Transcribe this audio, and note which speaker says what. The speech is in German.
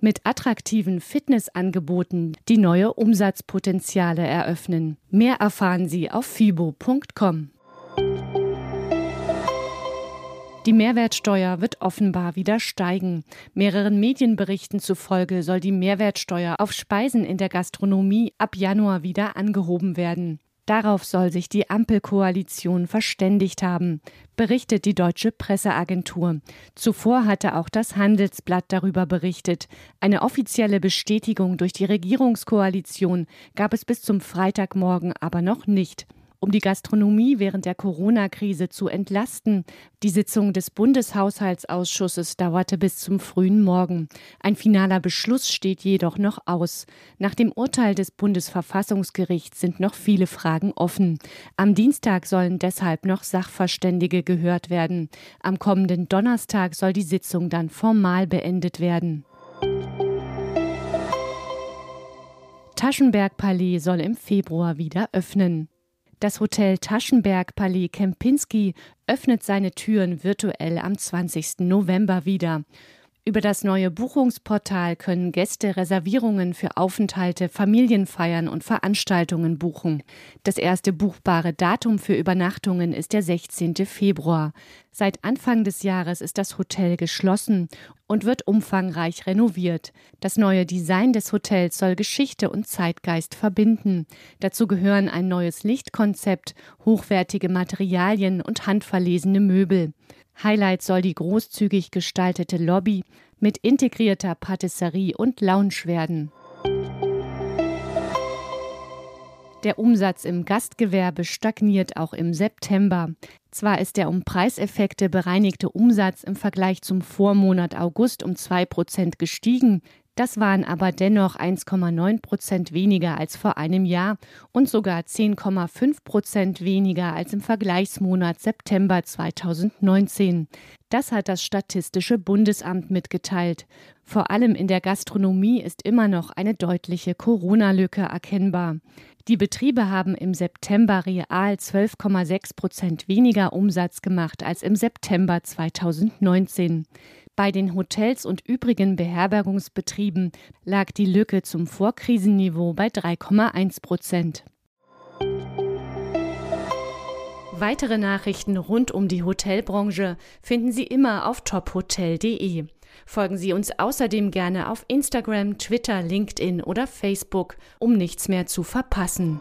Speaker 1: mit attraktiven Fitnessangeboten, die neue Umsatzpotenziale eröffnen. Mehr erfahren Sie auf fibo.com. Die Mehrwertsteuer wird offenbar wieder steigen. Mehreren Medienberichten zufolge soll die Mehrwertsteuer auf Speisen in der Gastronomie ab Januar wieder angehoben werden. Darauf soll sich die Ampelkoalition verständigt haben, berichtet die deutsche Presseagentur. Zuvor hatte auch das Handelsblatt darüber berichtet. Eine offizielle Bestätigung durch die Regierungskoalition gab es bis zum Freitagmorgen aber noch nicht um die Gastronomie während der Corona-Krise zu entlasten. Die Sitzung des Bundeshaushaltsausschusses dauerte bis zum frühen Morgen. Ein finaler Beschluss steht jedoch noch aus. Nach dem Urteil des Bundesverfassungsgerichts sind noch viele Fragen offen. Am Dienstag sollen deshalb noch Sachverständige gehört werden. Am kommenden Donnerstag soll die Sitzung dann formal beendet werden. Taschenberg-Palais soll im Februar wieder öffnen. Das Hotel Taschenberg Palais Kempinski öffnet seine Türen virtuell am 20. November wieder. Über das neue Buchungsportal können Gäste Reservierungen für Aufenthalte, Familienfeiern und Veranstaltungen buchen. Das erste buchbare Datum für Übernachtungen ist der 16. Februar. Seit Anfang des Jahres ist das Hotel geschlossen und wird umfangreich renoviert. Das neue Design des Hotels soll Geschichte und Zeitgeist verbinden. Dazu gehören ein neues Lichtkonzept, hochwertige Materialien und handverlesene Möbel. Highlight soll die großzügig gestaltete Lobby mit integrierter Patisserie und Lounge werden. Der Umsatz im Gastgewerbe stagniert auch im September. Zwar ist der um Preiseffekte bereinigte Umsatz im Vergleich zum Vormonat August um zwei Prozent gestiegen, das waren aber dennoch 1,9 Prozent weniger als vor einem Jahr und sogar 10,5 Prozent weniger als im Vergleichsmonat September 2019. Das hat das Statistische Bundesamt mitgeteilt. Vor allem in der Gastronomie ist immer noch eine deutliche Corona-Lücke erkennbar. Die Betriebe haben im September real 12,6 Prozent weniger Umsatz gemacht als im September 2019. Bei den Hotels und übrigen Beherbergungsbetrieben lag die Lücke zum Vorkrisenniveau bei 3,1 Prozent. Weitere Nachrichten rund um die Hotelbranche finden Sie immer auf tophotel.de. Folgen Sie uns außerdem gerne auf Instagram, Twitter, LinkedIn oder Facebook, um nichts mehr zu verpassen.